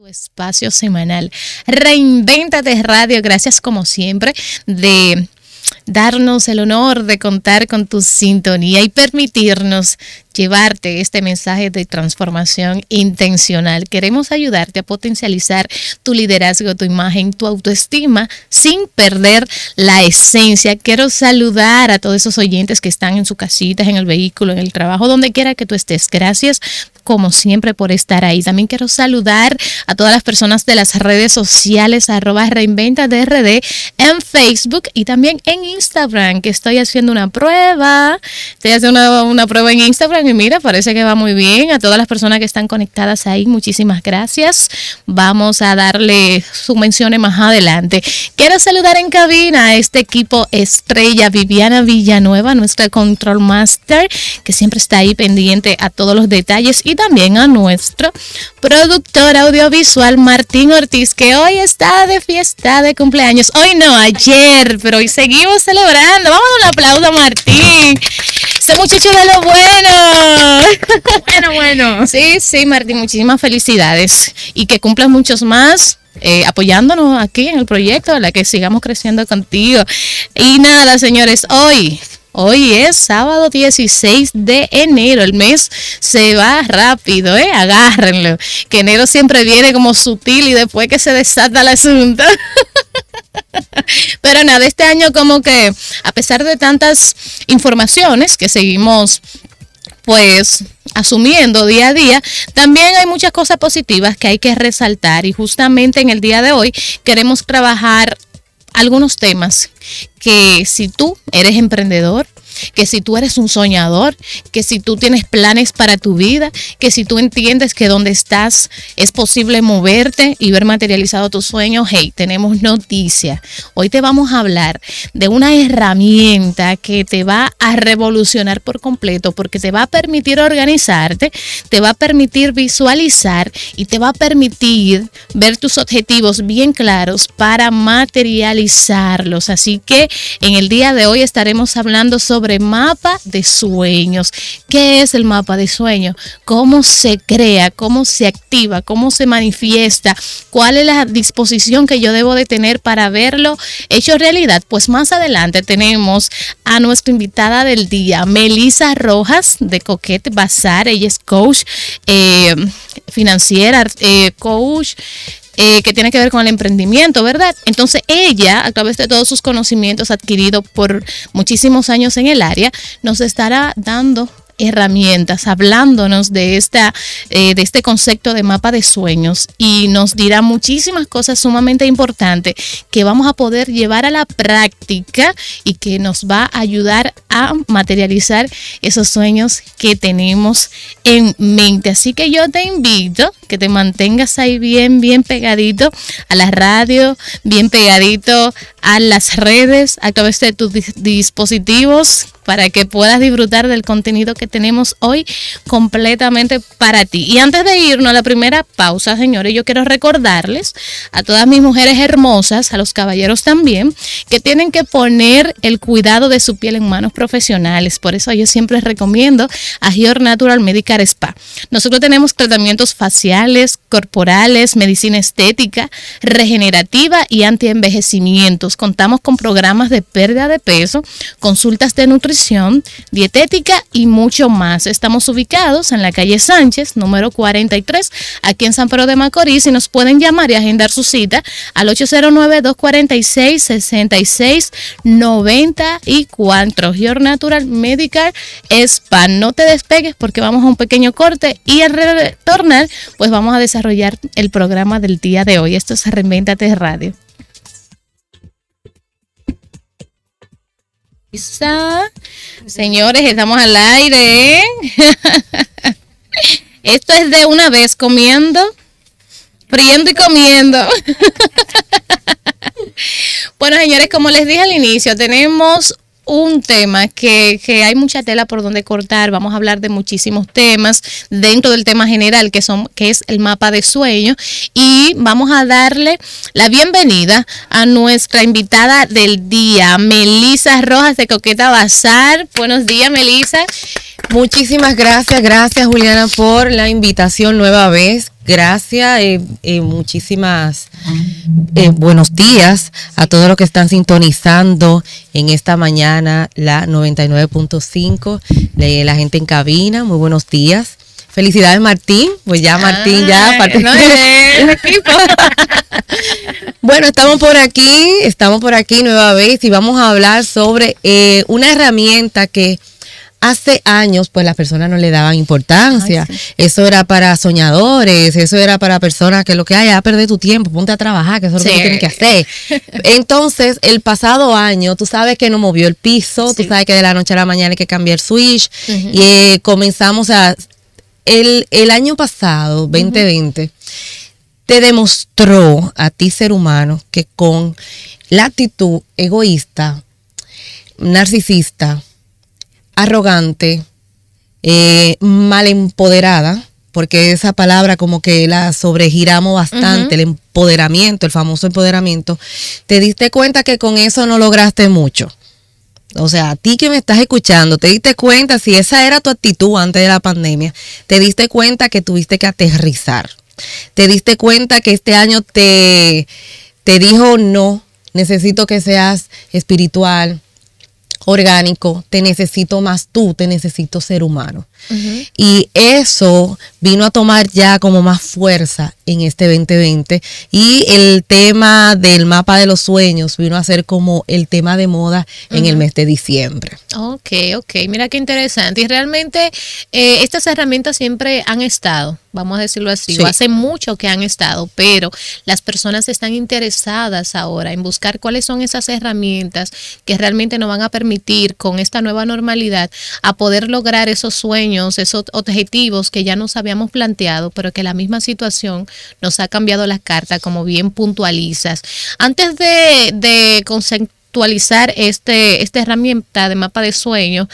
tu espacio semanal. Reinvéntate Radio, gracias como siempre de darnos el honor de contar con tu sintonía y permitirnos llevarte este mensaje de transformación intencional. Queremos ayudarte a potencializar tu liderazgo, tu imagen, tu autoestima sin perder la esencia. Quiero saludar a todos esos oyentes que están en su casita, en el vehículo, en el trabajo, donde quiera que tú estés. Gracias como siempre por estar ahí. También quiero saludar a todas las personas de las redes sociales arroba reinventa DRD en Facebook y también en Instagram, que estoy haciendo una prueba. Estoy haciendo una, una prueba en Instagram y mira, parece que va muy bien. A todas las personas que están conectadas ahí, muchísimas gracias. Vamos a darle su mención más adelante. Quiero saludar en cabina a este equipo estrella, Viviana Villanueva, nuestra Control Master, que siempre está ahí pendiente a todos los detalles, y también a nuestro productor audiovisual, Martín Ortiz, que hoy está de fiesta de cumpleaños. Hoy no, ayer, pero hoy seguimos celebrando. Vamos a un aplauso Martín. Ese muchacho de lo bueno. Bueno, bueno. Sí, sí, Martín, muchísimas felicidades y que cumplas muchos más. Eh, apoyándonos aquí en el proyecto, la que sigamos creciendo contigo. Y nada, señores, hoy Hoy es sábado 16 de enero. El mes se va rápido, ¿eh? Agárrenlo. Que enero siempre viene como sutil y después que se desata el asunto. Pero nada, este año como que a pesar de tantas informaciones que seguimos pues asumiendo día a día, también hay muchas cosas positivas que hay que resaltar y justamente en el día de hoy queremos trabajar algunos temas que si tú eres emprendedor, que si tú eres un soñador, que si tú tienes planes para tu vida, que si tú entiendes que donde estás es posible moverte y ver materializado tus sueños, hey, tenemos noticia. Hoy te vamos a hablar de una herramienta que te va a revolucionar por completo porque te va a permitir organizarte, te va a permitir visualizar y te va a permitir ver tus objetivos bien claros para materializarlos. Así que en el día de hoy estaremos hablando sobre mapa de sueños. ¿Qué es el mapa de sueños? ¿Cómo se crea? ¿Cómo se activa? ¿Cómo se manifiesta? ¿Cuál es la disposición que yo debo de tener para verlo hecho realidad? Pues más adelante tenemos a nuestra invitada del día, Melisa Rojas de Coquete Bazar. Ella es coach eh, financiera, eh, coach eh, que tiene que ver con el emprendimiento, ¿verdad? Entonces ella, a través de todos sus conocimientos adquiridos por muchísimos años en el área, nos estará dando herramientas, hablándonos de, esta, eh, de este concepto de mapa de sueños y nos dirá muchísimas cosas sumamente importantes que vamos a poder llevar a la práctica y que nos va a ayudar a materializar esos sueños que tenemos en mente. Así que yo te invito que te mantengas ahí bien, bien pegadito a la radio, bien pegadito a las redes, a través de tus dispositivos para que puedas disfrutar del contenido que tenemos hoy completamente para ti. Y antes de irnos a la primera pausa, señores, yo quiero recordarles a todas mis mujeres hermosas, a los caballeros también, que tienen que poner el cuidado de su piel en manos profesionales. Por eso yo siempre recomiendo a Gior Natural Medical Spa. Nosotros tenemos tratamientos faciales, corporales, medicina estética, regenerativa y antienvejecimientos. Contamos con programas de pérdida de peso, consultas de nutrición dietética y mucho más. Estamos ubicados en la calle Sánchez, número 43, aquí en San Pedro de Macorís y nos pueden llamar y agendar su cita al 809-246-6694. Your Natural Medical Spa. No te despegues porque vamos a un pequeño corte y al retornar pues vamos a desarrollar el programa del día de hoy. Esto es Reinventate Radio. Señores, estamos al aire. Esto es de una vez comiendo, friendo y comiendo. Bueno, señores, como les dije al inicio, tenemos un tema que, hay mucha tela por donde cortar. Vamos a hablar de muchísimos temas dentro del tema general que, son, que es el mapa de sueño. Y vamos a darle la bienvenida a nuestra invitada del día, Melisa Rojas de Coqueta Bazar. Buenos días, Melisa. Muchísimas gracias, gracias Juliana por la invitación nueva vez gracias, eh, eh, muchísimas eh, buenos días a todos los que están sintonizando en esta mañana la 99.5, la gente en cabina, muy buenos días. Felicidades Martín, pues ya Martín ya equipo. bueno, estamos por aquí, estamos por aquí nueva vez y vamos a hablar sobre una herramienta que hace años pues las personas no le daban importancia. Eso era para soñadores, eso era para personas que lo que hay, a perder tu tiempo, ponte a trabajar, que eso es lo que tienes que hacer. Entonces, el pasado año, tú sabes que nos movió el piso, tú sabes que de la noche a la mañana hay que cambiar switch y eh, comenzamos a... El, el año pasado, 2020, te demostró a ti ser humano que con la actitud egoísta, narcisista, arrogante, eh, mal empoderada, porque esa palabra como que la sobregiramos bastante, el empoderamiento, el famoso empoderamiento, te diste cuenta que con eso no lograste mucho. O sea, a ti que me estás escuchando, te diste cuenta, si esa era tu actitud antes de la pandemia, te diste cuenta que tuviste que aterrizar. Te diste cuenta que este año te, te dijo, no, necesito que seas espiritual, orgánico, te necesito más tú, te necesito ser humano. Y eso vino a tomar ya como más fuerza en este 2020 y el tema del mapa de los sueños vino a ser como el tema de moda en el mes de diciembre. Ok, ok, mira qué interesante. Y realmente eh, estas herramientas siempre han estado, vamos a decirlo así, hace mucho que han estado, pero las personas están interesadas ahora en buscar cuáles son esas herramientas que realmente nos van a permitir con esta nueva normalidad a poder lograr esos sueños esos objetivos que ya nos habíamos planteado, pero que la misma situación nos ha cambiado las cartas, como bien puntualizas. Antes de, conceptualizar este, esta herramienta de mapa de sueños,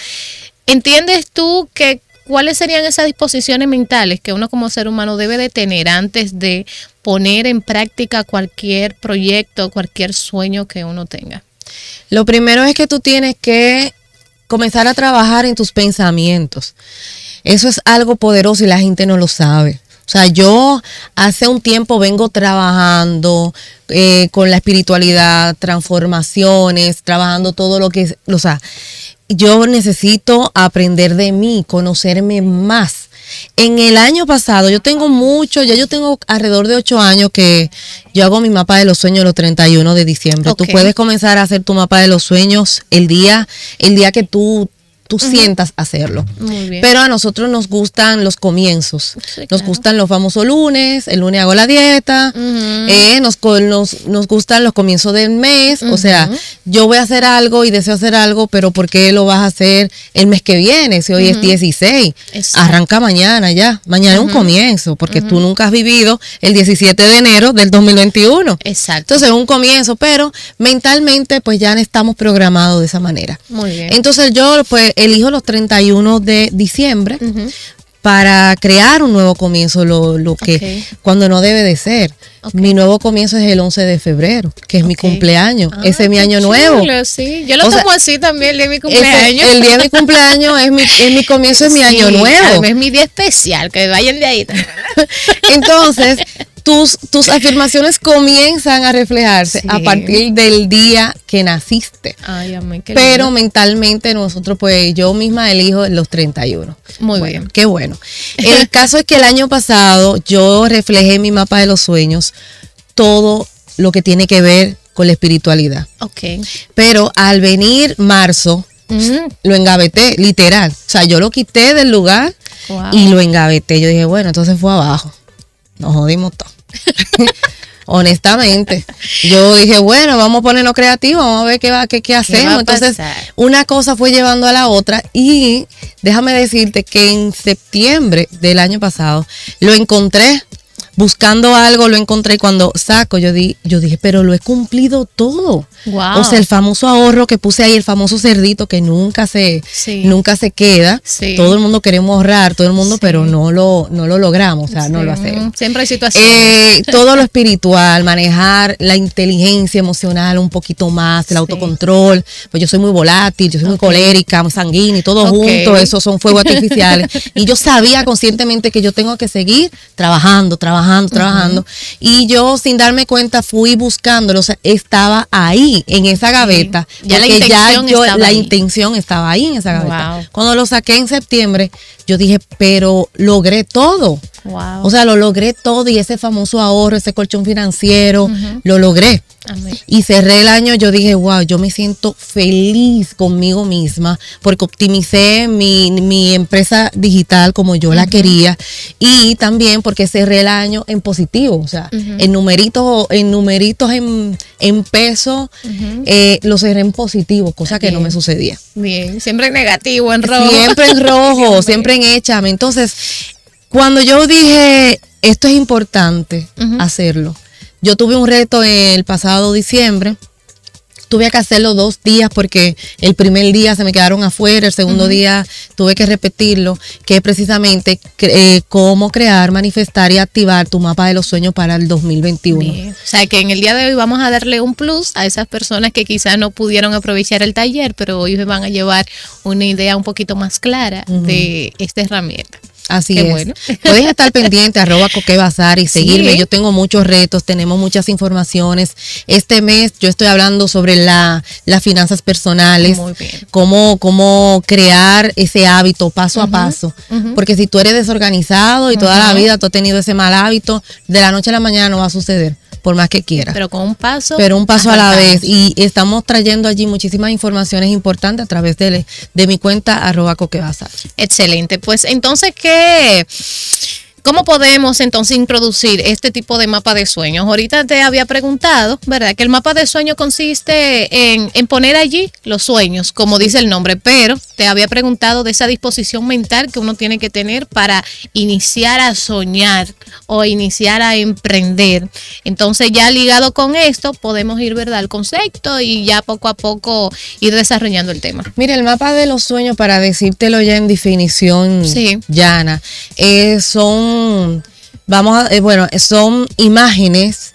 ¿entiendes tú que cuáles serían esas disposiciones mentales que uno como ser humano debe de tener antes de poner en práctica cualquier proyecto, cualquier sueño que uno tenga? Lo primero es que tú tienes que comenzar a trabajar en tus pensamientos. Eso es algo poderoso y la gente no lo sabe. O sea, yo hace un tiempo vengo trabajando eh, con la espiritualidad, transformaciones, trabajando todo lo que o sea, yo necesito aprender de mí, conocerme más. En el año pasado, yo tengo mucho, ya yo tengo alrededor de ocho años que yo hago mi mapa de los sueños los 31 de diciembre. Tú puedes comenzar a hacer tu mapa de los sueños el día, el día que tú tú sientas hacerlo. Pero a nosotros nos gustan los comienzos. nos gustan los famosos lunes, el lunes hago la dieta, eh, nos, nos, gustan los comienzos del mes. O sea, yo voy a hacer algo y deseo hacer algo, pero ¿por qué lo vas a hacer el mes que viene? Si hoy es 16, arranca mañana ya. Mañana es un comienzo, porque tú nunca has vivido el 17 de enero del 2021. Exacto. Entonces es un comienzo, pero mentalmente pues ya estamos programados de esa manera. Muy bien. Entonces yo pues elijo los 31 de diciembre para crear un nuevo comienzo, lo, que cuando no debe de ser. Mi nuevo comienzo es el 11 de febrero, que es mi cumpleaños. Ah, ese es mi año nuevo. Sí. Yo lo tomo así también, el día de mi cumpleaños. el día de mi cumpleaños es mi, es mi comienzo, es mi año nuevo. Es mi día especial, que vayan de ahí. Entonces, tus, tus afirmaciones comienzan a reflejarse a partir del día que naciste. Ay, Pero mentalmente nosotros, pues yo misma elijo los 31. Muy bien. Qué bueno. El caso es que el año pasado yo reflejé en mi mapa de los sueños todo lo que tiene que ver con la espiritualidad. Ok. Pero al venir marzo, lo engaveté, literal. O sea, yo lo quité del lugar y lo engaveté. Yo dije, bueno, entonces fue abajo. Nos jodimos todo. Honestamente, yo dije, bueno, vamos a ponernos creativos, vamos a ver qué, va, qué, qué hacemos. Entonces, una cosa fue llevando a la otra y déjame decirte que en septiembre del año pasado lo encontré buscando algo, lo encontré y cuando saco, yo, di, yo dije, pero lo he cumplido todo. O sea, el famoso ahorro que puse ahí, el famoso cerdito que nunca se, nunca se queda. Todo el mundo queremos ahorrar, todo el mundo, pero no lo, no lo logramos, o sea, no lo hacemos. Siempre hay situaciones. Eh, todo lo espiritual, manejar la inteligencia emocional un poquito más, el autocontrol. Pues yo soy muy volátil, yo soy muy colérica, muy sanguínea y todo junto, esos son fuegos artificiales. y yo sabía conscientemente que yo tengo que seguir trabajando, trabajando trabajando, trabajando. Y yo sin darme cuenta fui buscándolo, o sea, estaba ahí, en esa gaveta. Ya la intención yo- estaba la ahí. intención estaba ahí en esa gaveta. Wow. Cuando lo saqué en septiembre, yo dije, pero logré todo. Wow. O sea, lo logré todo y ese famoso ahorro, ese colchón financiero, lo logré. Amén. Y cerré el año, yo dije, wow, yo me siento feliz conmigo misma porque optimicé mi, mi empresa digital como yo la quería y también porque cerré el año en positivo, o sea, en numeritos, en numeritos en, en peso, eh, lo cerré en positivo, cosa que no me sucedía. Bien, siempre negativo, en rojo. Siempre en rojo, siempre en échame. Entonces, cuando yo dije, esto es importante hacerlo, yo tuve un reto el pasado diciembre. Tuve que hacerlo dos días porque el primer día se me quedaron afuera, el segundo día tuve que repetirlo, que es precisamente eh, cómo crear, manifestar y activar tu mapa de los sueños para el 2021. Bien. O sea que en el día de hoy vamos a darle un plus a esas personas que quizás no pudieron aprovechar el taller, pero hoy van a llevar una idea un poquito más clara de esta herramienta. Así Qué es. bueno. Puedes estar pendiente, arroba Coque Bazar y Sí. seguirme. Yo tengo muchos retos, tenemos muchas informaciones. Este mes yo estoy hablando sobre la, las finanzas personales, Muy bien. cómo, cómo crear ese hábito paso a paso. ujú. Porque si tú eres desorganizado y toda la vida tú has tenido ese mal hábito, de la noche a la mañana no va a suceder, por más que quieras Pero con un paso. pero un paso a la vez y estamos trayendo allí muchísimas informaciones importantes a través de, de mi cuenta arroba coquebazar. Excelente. Pues entonces, ¿qué? ¿Cómo podemos entonces introducir este tipo de mapa de sueños? Ahorita te había preguntado, ¿verdad? Que el mapa de sueños consiste en, en poner allí los sueños, como dice el nombre, pero te había preguntado de esa disposición mental que uno tiene que tener para iniciar a soñar o iniciar a emprender. Entonces ya ligado con esto podemos ir, ¿verdad? Al concepto y ya poco a poco ir desarrollando el tema. Mira, el mapa de los sueños, para decírtelo ya en definición Sí. llana, eh, son, Mm. Vamos a, eh, bueno, son imágenes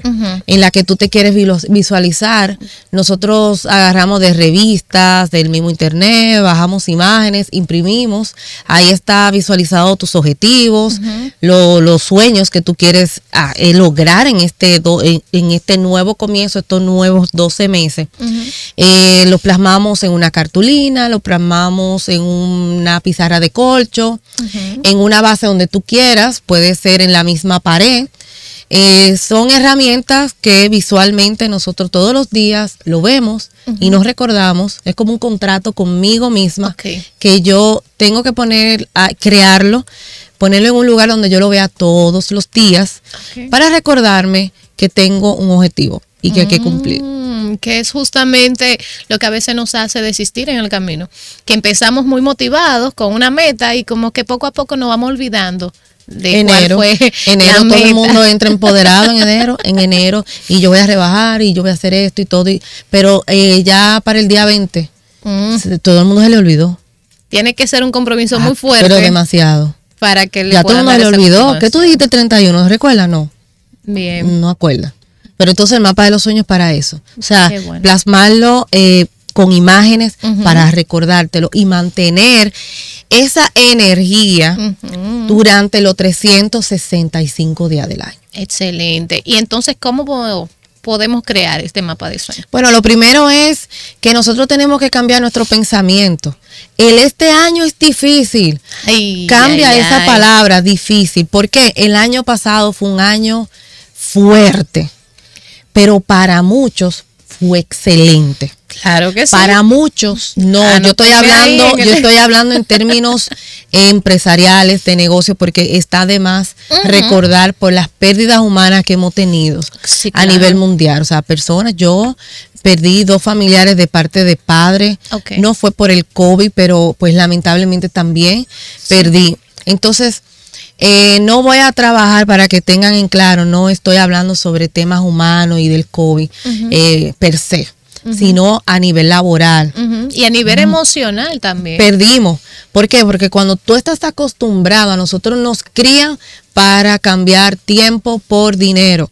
en las que tú te quieres visualizar. Nosotros agarramos de revistas, del mismo internet, bajamos imágenes, imprimimos. Ahí está visualizado tus objetivos, lo- los sueños que tú quieres ah, eh, lograr en este, do- en, en este nuevo comienzo, estos nuevos 12 meses. Eh, lo plasmamos en una cartulina, lo plasmamos en una pizarra de colcho, en una base donde tú quieras, puede ser en la misma pared. Eh, son herramientas que visualmente nosotros todos los días lo vemos y nos recordamos. Es como un contrato conmigo misma que yo tengo que poner, a, crearlo, ponerlo en un lugar donde yo lo vea todos los días para recordarme que tengo un objetivo y que hay que cumplir. Mm, que es justamente lo que a veces nos hace desistir en el camino. Que empezamos muy motivados con una meta y como que poco a poco nos vamos olvidando de enero, cuál fue enero todo el mundo entra empoderado en enero, en enero y yo voy a rebajar y yo voy a hacer esto y todo, y- pero eh, ya para el día 20 Mm, todo el mundo se le olvidó. tiene que ser un compromiso Ah, muy fuerte Pero demasiado. para que le Ya todo el mundo le olvidó. ¿Qué tú dijiste el 31? ¿Recuerdas? No. Bien. No acuerda. Pero entonces el mapa de los sueños para eso. O sea, bueno. plasmarlo eh, con imágenes para recordártelo y mantener esa energía Ujú. durante los 365 días del año. Excelente. Y entonces, ¿cómo po- podemos crear este mapa de sueños? Bueno, lo primero es que nosotros tenemos que cambiar nuestro pensamiento. El este año es difícil. Ay, Cambia ay, esa ay. palabra difícil, porque el año pasado fue un año fuerte, pero para muchos fue excelente. Claro que sí. Para muchos, no, Ah, yo estoy hablando, yo estoy hablando en términos empresariales de negocio, porque está de más recordar por las pérdidas humanas que hemos tenido Sí, a nivel mundial. O sea, personas, yo perdí dos familiares de parte de padre. No fue por el COVID, pero pues lamentablemente también perdí. Entonces, eh, no voy a trabajar para que tengan en claro, no estoy hablando sobre temas humanos y del COVID eh, per se, sino a nivel laboral. Y a nivel emocional también. Perdimos. ¿Por qué? Porque cuando tú estás acostumbrado, a nosotros nos crían para cambiar tiempo por dinero.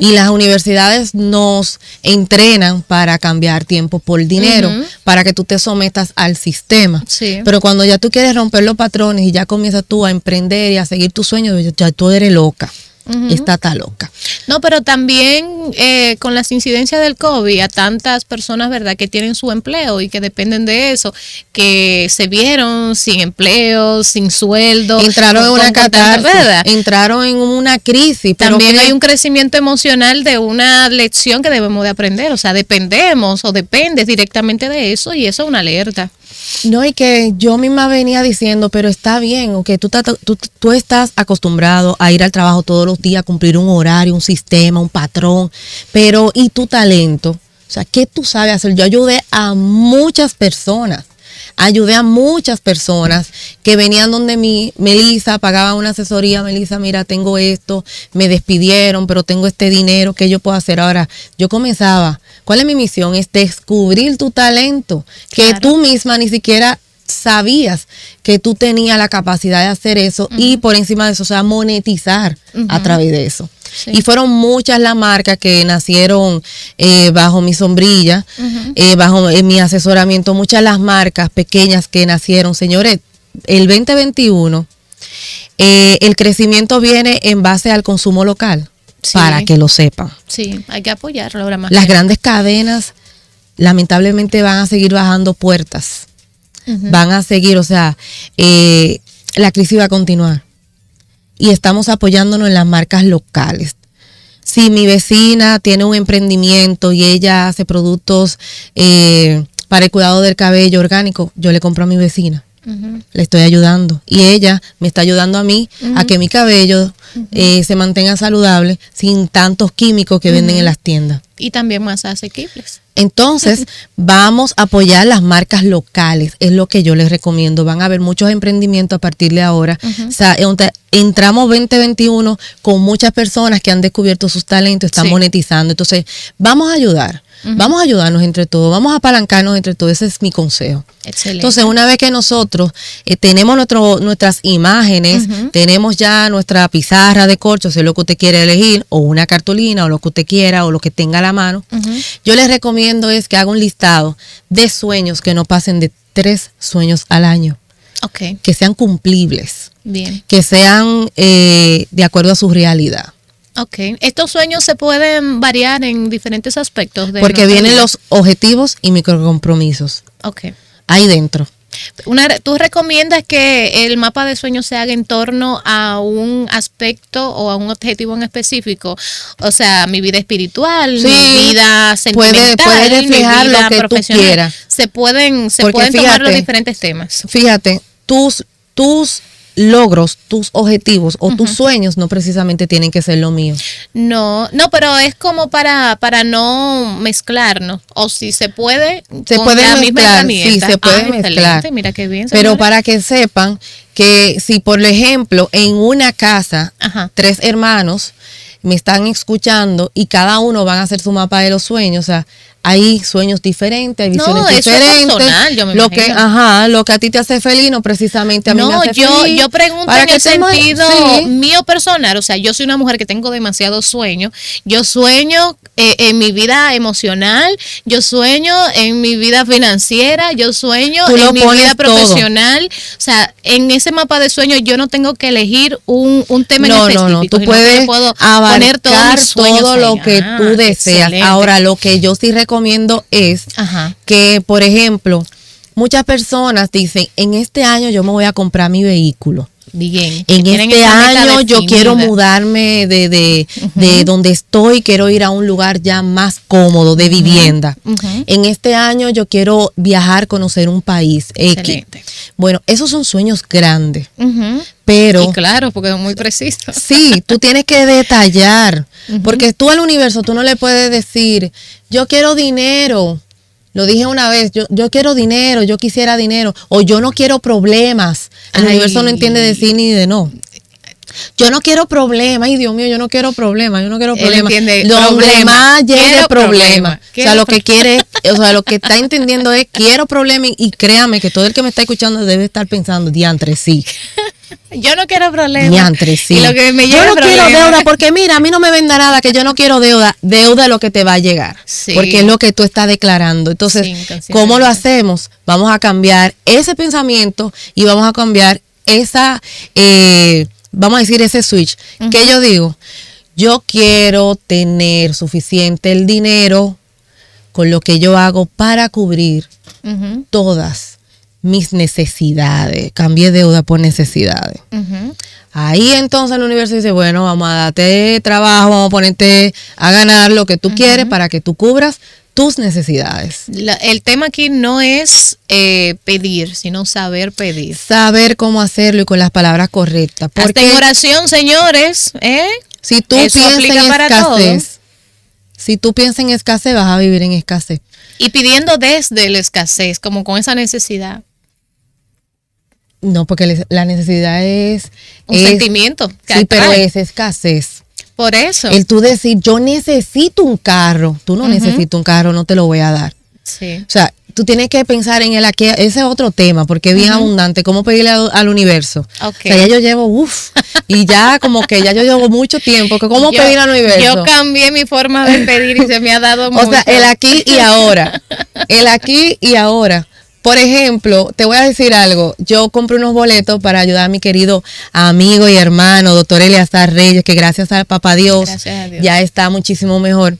Y las universidades nos entrenan para cambiar tiempo por dinero, para que tú te sometas al sistema. Sí. Pero cuando ya tú quieres romper los patrones y ya comienzas tú a emprender y a seguir tus sueños, ya tú eres loca. Está tan loca. No, pero también eh, con las incidencias del COVID, a tantas personas, ¿verdad?, que tienen su empleo y que dependen de eso, que se vieron sin empleo, sin sueldo. Entraron en una catástrofe, entraron en una crisis. también hay un crecimiento emocional de una lección que debemos de aprender, o sea, dependemos o dependes directamente de eso y eso es una alerta. No, y que yo misma venía diciendo, pero está bien, que tú, tú, tú, estás acostumbrado a ir al trabajo todos los días, cumplir un horario, un sistema, un patrón, pero ¿y tu talento? O sea, ¿qué tú sabes hacer? Yo ayudé a muchas personas ayudé a muchas personas que venían donde mi Melissa pagaba una asesoría, Melissa, mira, tengo esto, me despidieron, pero tengo este dinero, ¿qué yo puedo hacer ahora? Yo comenzaba, ¿cuál es mi misión? Es descubrir tu talento, que tú misma ni siquiera sabías que tú tenías la capacidad de hacer eso y por encima de eso, o sea, monetizar a través de eso. Y fueron muchas las marcas que nacieron eh, bajo mi sombrilla, eh, bajo eh, mi asesoramiento, muchas las marcas pequeñas que nacieron. Señores, el 2021, el crecimiento viene en base al consumo local, para que lo sepan. Sí, hay que apoyarlo ahora más. Las grandes cadenas lamentablemente van a seguir bajando puertas, van a seguir, o sea, la crisis va a continuar y estamos apoyándonos en las marcas locales. Si mi vecina tiene un emprendimiento y ella hace productos eh, para el cuidado del cabello orgánico, yo le compro a mi vecina. Le estoy ayudando. Y ella me está ayudando a mí a que mi cabello eh, se mantenga saludable sin tantos químicos que venden en las tiendas. Y también más asequibles. Entonces, vamos a apoyar las marcas locales, es lo que yo les recomiendo. Van a haber muchos emprendimientos a partir de ahora. O sea, entramos 2021 con muchas personas que han descubierto sus talentos, están monetizando. Entonces, vamos a ayudar. Vamos a ayudarnos entre todos, vamos a apalancarnos entre todos, ese es mi consejo. Excelente. Entonces, una vez que nosotros eh, tenemos nuestro, nuestras imágenes, tenemos ya nuestra pizarra de corcho, si es lo que usted quiere elegir, o una cartulina, o lo que usted quiera, o lo que tenga a la mano, yo les recomiendo es que haga un listado de sueños que no pasen de tres sueños al año. Okay. Que sean cumplibles. Bien. Que sean eh, de acuerdo a su realidad. Ok, estos sueños se pueden variar en diferentes aspectos. De Porque vienen los objetivos y microcompromisos. Ok. Ahí dentro. Una, ¿Tú recomiendas que el mapa de sueños se haga en torno a un aspecto o a un objetivo en específico? O sea, mi vida espiritual, mi vida sentimental, puede, puede mi vida lo que profesional. Tú quieras. Se pueden, se pueden tomar los diferentes temas. Fíjate, tus, tus logros, tus objetivos o tus sueños no precisamente tienen que ser lo mío. No, no, pero es como para, para no mezclarnos. O si se puede, se puede mezclar, sí, se puede ah, mezclar. Mira qué bien. Pero para que sepan que si, por ejemplo, en una casa, tres hermanos me están escuchando y cada uno van a hacer su mapa de los sueños, o sea, hay sueños diferentes, hay visiones no, eso diferentes. Es personal, yo me lo que, ajá, lo que a ti te hace feliz, no precisamente a mí me hace yo, feliz. Yo pregunto en el sentido mío personal, o sea, yo soy una mujer que tengo demasiados sueños. Yo sueño eh, en mi vida emocional, yo sueño en mi vida financiera, yo sueño en mi vida profesional. O sea, en ese mapa de sueños yo no tengo que elegir un, un tema en específico. No, no, tú puedes puedo poner todo lo que tú ah, deseas. Ahora, lo que yo sí recomiendo recomiendo es que, por ejemplo, muchas personas dicen, en este año yo me voy a comprar mi vehículo. Bien. En este año yo quiero mudarme de, de, donde estoy, quiero ir a un lugar ya más cómodo de vivienda. En este año yo quiero viajar, conocer un país. Excelente. Bueno, esos son sueños grandes. Pero. claro, porque son muy precisos. Sí, tú tienes que detallar. Porque tú al universo, tú no le puedes decir, yo quiero dinero. Lo dije una vez, yo, yo quiero dinero, yo quisiera dinero, o yo no quiero problemas. El universo no entiende de sí ni de no. Yo no quiero problemas, ay Dios mío, yo no quiero problemas, yo no quiero problemas. Donde más llegue problema. O sea, lo que quiere, o sea, lo que está entendiendo es quiero problemas y créame que todo el que me está escuchando debe estar pensando, diantre, sí. Yo no quiero problemas. Sí. yo no quiero deuda porque mira, a mí no me venda nada que yo no quiero deuda. Deuda es lo que te va a llegar. Porque es lo que tú estás declarando. Entonces, ¿cómo lo hacemos? Vamos a cambiar ese pensamiento y vamos a cambiar esa... Eh, vamos a decir ese switch, ¿qué yo digo? Yo quiero tener suficiente el dinero con lo que yo hago para cubrir todas mis necesidades. Cambié deuda por necesidades. Ahí entonces el universo dice, bueno, vamos a darte trabajo, vamos a ponerte a ganar lo que tú quieres para que tú cubras tus necesidades. La- el tema aquí no es eh, pedir, sino saber pedir. Saber cómo hacerlo y con las palabras correctas. Hasta Porque en oración, señores, ¿eh? si tú eso piensas en para escasez, si tú piensas en escasez, vas a vivir en escasez. Y pidiendo desde la escasez, como con esa necesidad. No, porque la necesidad es... Un es- sentimiento que Sí, pero es escasez. Por eso. El tú decir, yo necesito un carro. Tú no necesitas un carro, no te lo voy a dar. sí. O sea, tú tienes que pensar en el aquí. Ese es otro tema, porque es bien abundante. ¿Cómo pedirle al, al universo? Ok. O sea, ya yo llevo, uff, y ya como que ya yo llevo mucho tiempo. que ¿Cómo Yo- pedir al universo? Yo cambié mi forma de pedir y se me ha dado mucho. O sea, el aquí y ahora. El aquí y ahora. Por ejemplo, te voy a decir algo. Yo compré unos boletos para ayudar a mi querido amigo y hermano, doctor Eleazar Reyes, que gracias al papá Dios, Gracias a Dios. ya está muchísimo mejor.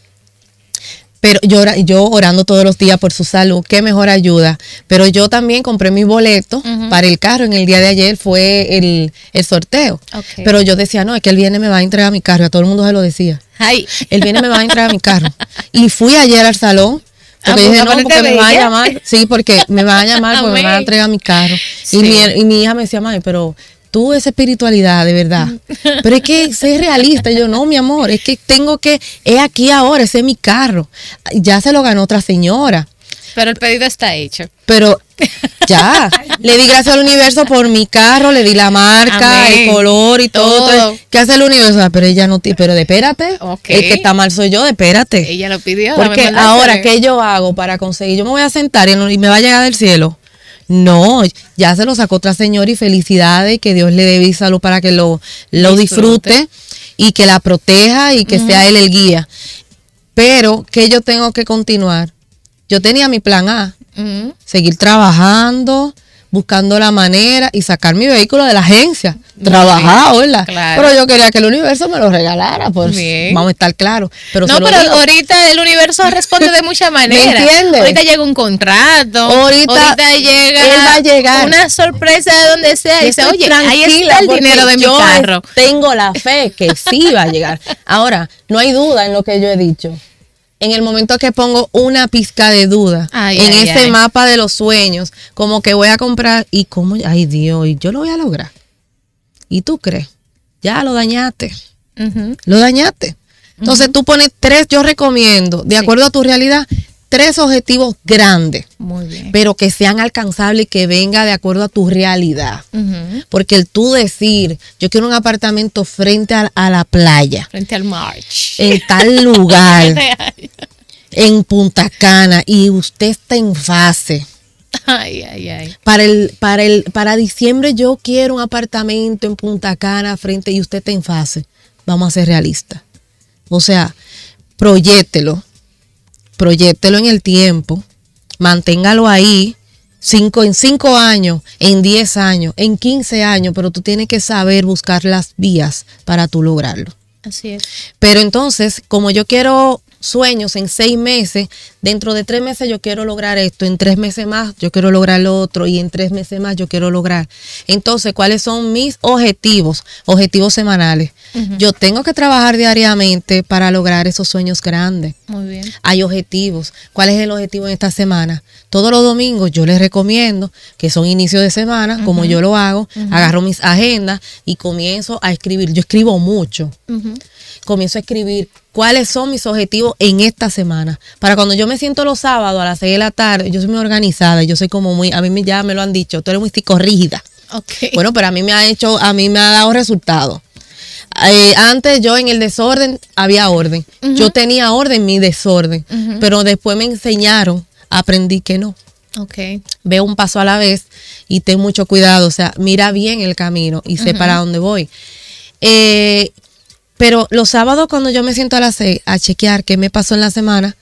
Pero yo, ora- yo orando todos los días por su salud, qué mejor ayuda. Pero yo también compré mis boletos Ujú. para el carro. En el día de ayer fue el, el sorteo. Pero yo decía, no, es que él viene y me va a entregar mi carro. A todo el mundo se lo decía. Ay, Él viene y me va a entregar mi carro. Y fui ayer al salón. Porque Ah, no, porque me va a llamar. Sí, porque me va a llamar porque me van a entregar mi carro. Sí. Y, mi, y mi hija me decía, mami, pero tú esa espiritualidad, de verdad. Pero es que ser realista. Y yo, no, mi amor, es que tengo que, es aquí ahora, ese es mi carro. Ya se lo ganó otra señora. Pero el pedido está hecho. Pero ya, le di gracias al universo por mi carro, le di la marca, Amén. el color y todo. Todo. ¿Qué hace el universo? Ah, Pero ella no, pero de espérate. Ok. El que está mal soy yo, de espérate. Ella lo pidió. Porque ahora. ¿qué yo hago para conseguir? Yo me voy a sentar y, me va a llegar del cielo. No, ya se lo sacó otra señora y felicidades, que Dios le dé salud para que lo, lo Disfrute. disfrute y que la proteja y que sea él el guía. Pero, ¿qué yo tengo que continuar? Yo tenía mi plan A, seguir trabajando, buscando la manera y sacar mi vehículo de la agencia. Trabajar, ¿verdad? claro. Pero yo quería que el universo me lo regalara, pues Bien. vamos a estar claros. Pero no, pero digo. ahorita el universo responde de muchas maneras. entiendes? Ahorita llega un contrato. Ahorita llega él va a llegar. una sorpresa de donde sea. Y dice, oye, ahí tranquila está el dinero de mi yo carro. Tengo la fe que sí va a llegar. Ahora, no hay duda en lo que yo he dicho. En el momento que pongo una pizca de duda Ay, en ay, ese ay. mapa de los sueños, como que voy a comprar y cómo, ay Dios, y yo lo voy a lograr. ¿Y tú crees? Ya lo dañaste, lo dañaste. Entonces tú pones tres, yo recomiendo, de Sí. acuerdo a tu realidad, tres objetivos grandes, Muy bien. pero que sean alcanzables y que venga de acuerdo a tu realidad. Porque el tú decir, yo quiero un apartamento frente a, a la playa, Frente al March. en tal lugar, en Punta Cana, y usted está en fase. ay, ay, ay. Para el, para el, para diciembre yo quiero un apartamento en Punta Cana frente y usted está en fase. Vamos a ser realistas. O sea, proyéctelo, proyéctelo en el tiempo, manténgalo ahí, cinco, en cinco años, en 10 años, en 15 años, pero tú tienes que saber buscar las vías para tú lograrlo. Así es. Pero entonces, como yo quiero sueños en seis meses, dentro de tres meses yo quiero lograr esto, en tres meses más yo quiero lograr lo otro y en tres meses más yo quiero lograr. Entonces, ¿cuáles son mis objetivos? Objetivos semanales. Yo tengo que trabajar diariamente para lograr esos sueños grandes. Muy bien. Hay objetivos. ¿Cuál es el objetivo en esta semana? Todos los domingos yo les recomiendo que son inicios de semana, como yo lo hago, agarro mis agendas y comienzo a escribir. Yo escribo mucho. Comienzo a escribir cuáles son mis objetivos en esta semana. Para cuando yo me siento los sábados a las 6 de la tarde, yo soy muy organizada, yo soy como muy, a mí me, ya me lo han dicho, tú eres muy psicorrígida. Ok. Bueno, pero a mí me ha hecho, a mí me ha dado resultados. Eh, antes yo en el desorden había orden. Yo tenía orden en mi desorden, pero después me enseñaron, aprendí que no. Ok. Veo un paso a la vez y ten mucho cuidado, o sea, mira bien el camino y sé para dónde voy. Eh, pero los sábados cuando yo me siento a las seis a chequear qué me pasó en la semana,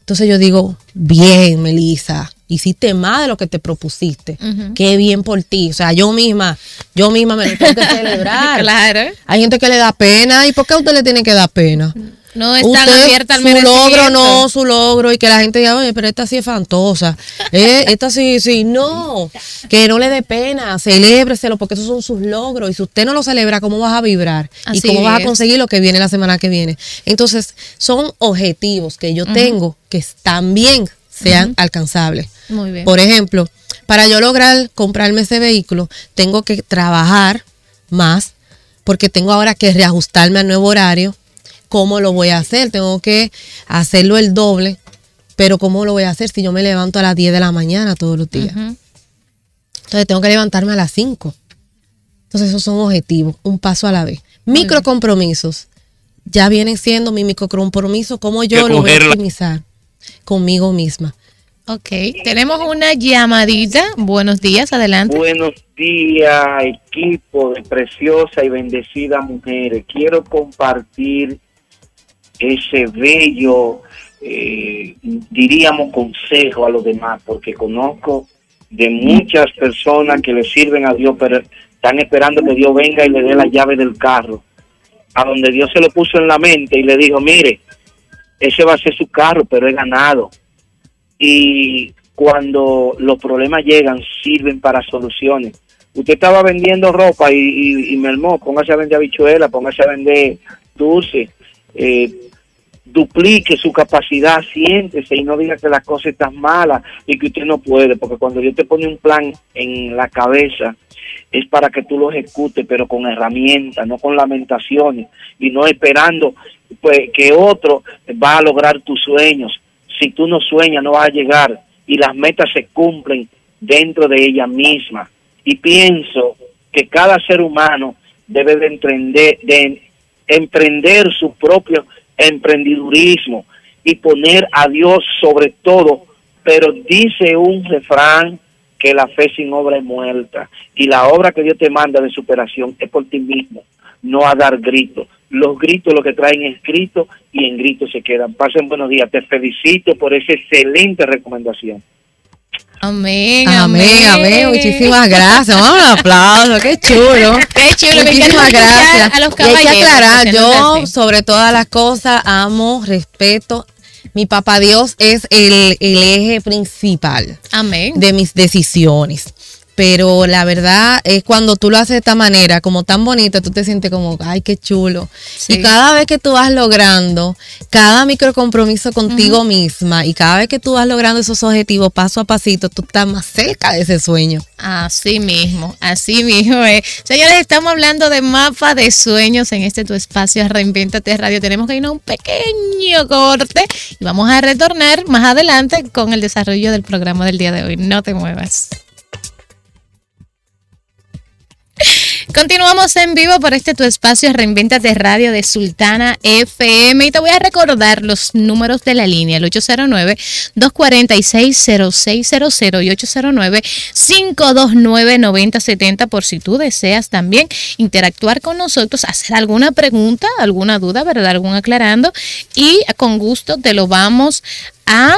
entonces yo digo, bien, Melissa, hiciste más de lo que te propusiste. Qué bien por ti. O sea, yo misma, yo misma me lo tengo que celebrar. claro. Hay gente que le da pena. ¿Y por qué a usted le tiene que dar pena? No está abierta al su logro, no, su logro, y que la gente diga, oye, pero esta sí es fantosa. Eh, esta sí, sí, no. Que no le dé pena, celébreselo, porque esos son sus logros. Y si usted no lo celebra, ¿cómo vas a vibrar? ¿Y cómo vas a conseguir lo que viene la semana que viene? Entonces, son objetivos que yo tengo que también sean alcanzables. Muy bien. Por ejemplo, para yo lograr comprarme ese vehículo, tengo que trabajar más, porque tengo ahora que reajustarme al nuevo horario ¿cómo lo voy a hacer? Tengo que hacerlo el doble, pero ¿cómo lo voy a hacer si yo me levanto a las 10 de la mañana todos los días? Entonces tengo que levantarme a las 5. Entonces esos son objetivos, un paso a la vez. Micro compromisos. Ya vienen siendo mi micro compromiso, cómo yo lo voy a optimizar conmigo misma. Ok, tenemos una llamadita. Buenos días, adelante. Buenos días, equipo de preciosa y bendecida mujeres. Quiero compartir ese bello, eh, diríamos, consejo a los demás, porque conozco de muchas personas que le sirven a Dios, pero están esperando que Dios venga y le dé la llave del carro, a donde Dios se lo puso en la mente y le dijo, mire, ese va a ser su carro, pero he ganado. Y cuando los problemas llegan, sirven para soluciones. Usted estaba vendiendo ropa y, y, y mermó, póngase a vender habichuela, póngase a vender dulce, eh, duplique su capacidad, siéntese y no diga que las cosas están malas y que usted no puede, porque cuando Dios te pone un plan en la cabeza, es para que tú lo ejecutes, pero con herramientas, no con lamentaciones y no esperando pues, que otro va a lograr tus sueños. Si tú no sueñas, no vas a llegar y las metas se cumplen dentro de ella misma. Y pienso que cada ser humano debe de emprender, de emprender su propio emprendidurismo y poner a Dios sobre todo. Pero dice un refrán que la fe sin obra es muerta y la obra que Dios te manda de superación es por ti mismo, no a dar gritos. Los gritos lo que traen es grito y en grito se quedan. Pasen buenos días. Te felicito por esa excelente recomendación. Amén, amén, amén. Muchísimas gracias. Vamos un aplauso, qué chulo. Qué chulo. Muchísimas gracias. A los y hay que aclarar, yo sobre todas las cosas amo, respeto. Mi papá Dios es el, el eje principal amén. de mis decisiones pero la verdad es cuando tú lo haces de esta manera, como tan bonito, tú te sientes como, ay, qué chulo. Y cada vez que tú vas logrando cada micro compromiso contigo misma y cada vez que tú vas logrando esos objetivos paso a pasito, tú estás más cerca de ese sueño. Así mismo, así mismo. Señores, estamos hablando de mapa de sueños en este tu espacio Reinventate Radio. Tenemos que ir a un pequeño corte y vamos a retornar más adelante con el desarrollo del programa del día de hoy. No te muevas. Continuamos en vivo por este tu espacio Reinventas de Radio de Sultana FM y te voy a recordar los números de la línea, el 809-246-0600 y 809-529-9070 por si tú deseas también interactuar con nosotros, hacer alguna pregunta, alguna duda, ¿verdad? Algún aclarando y con gusto te lo vamos a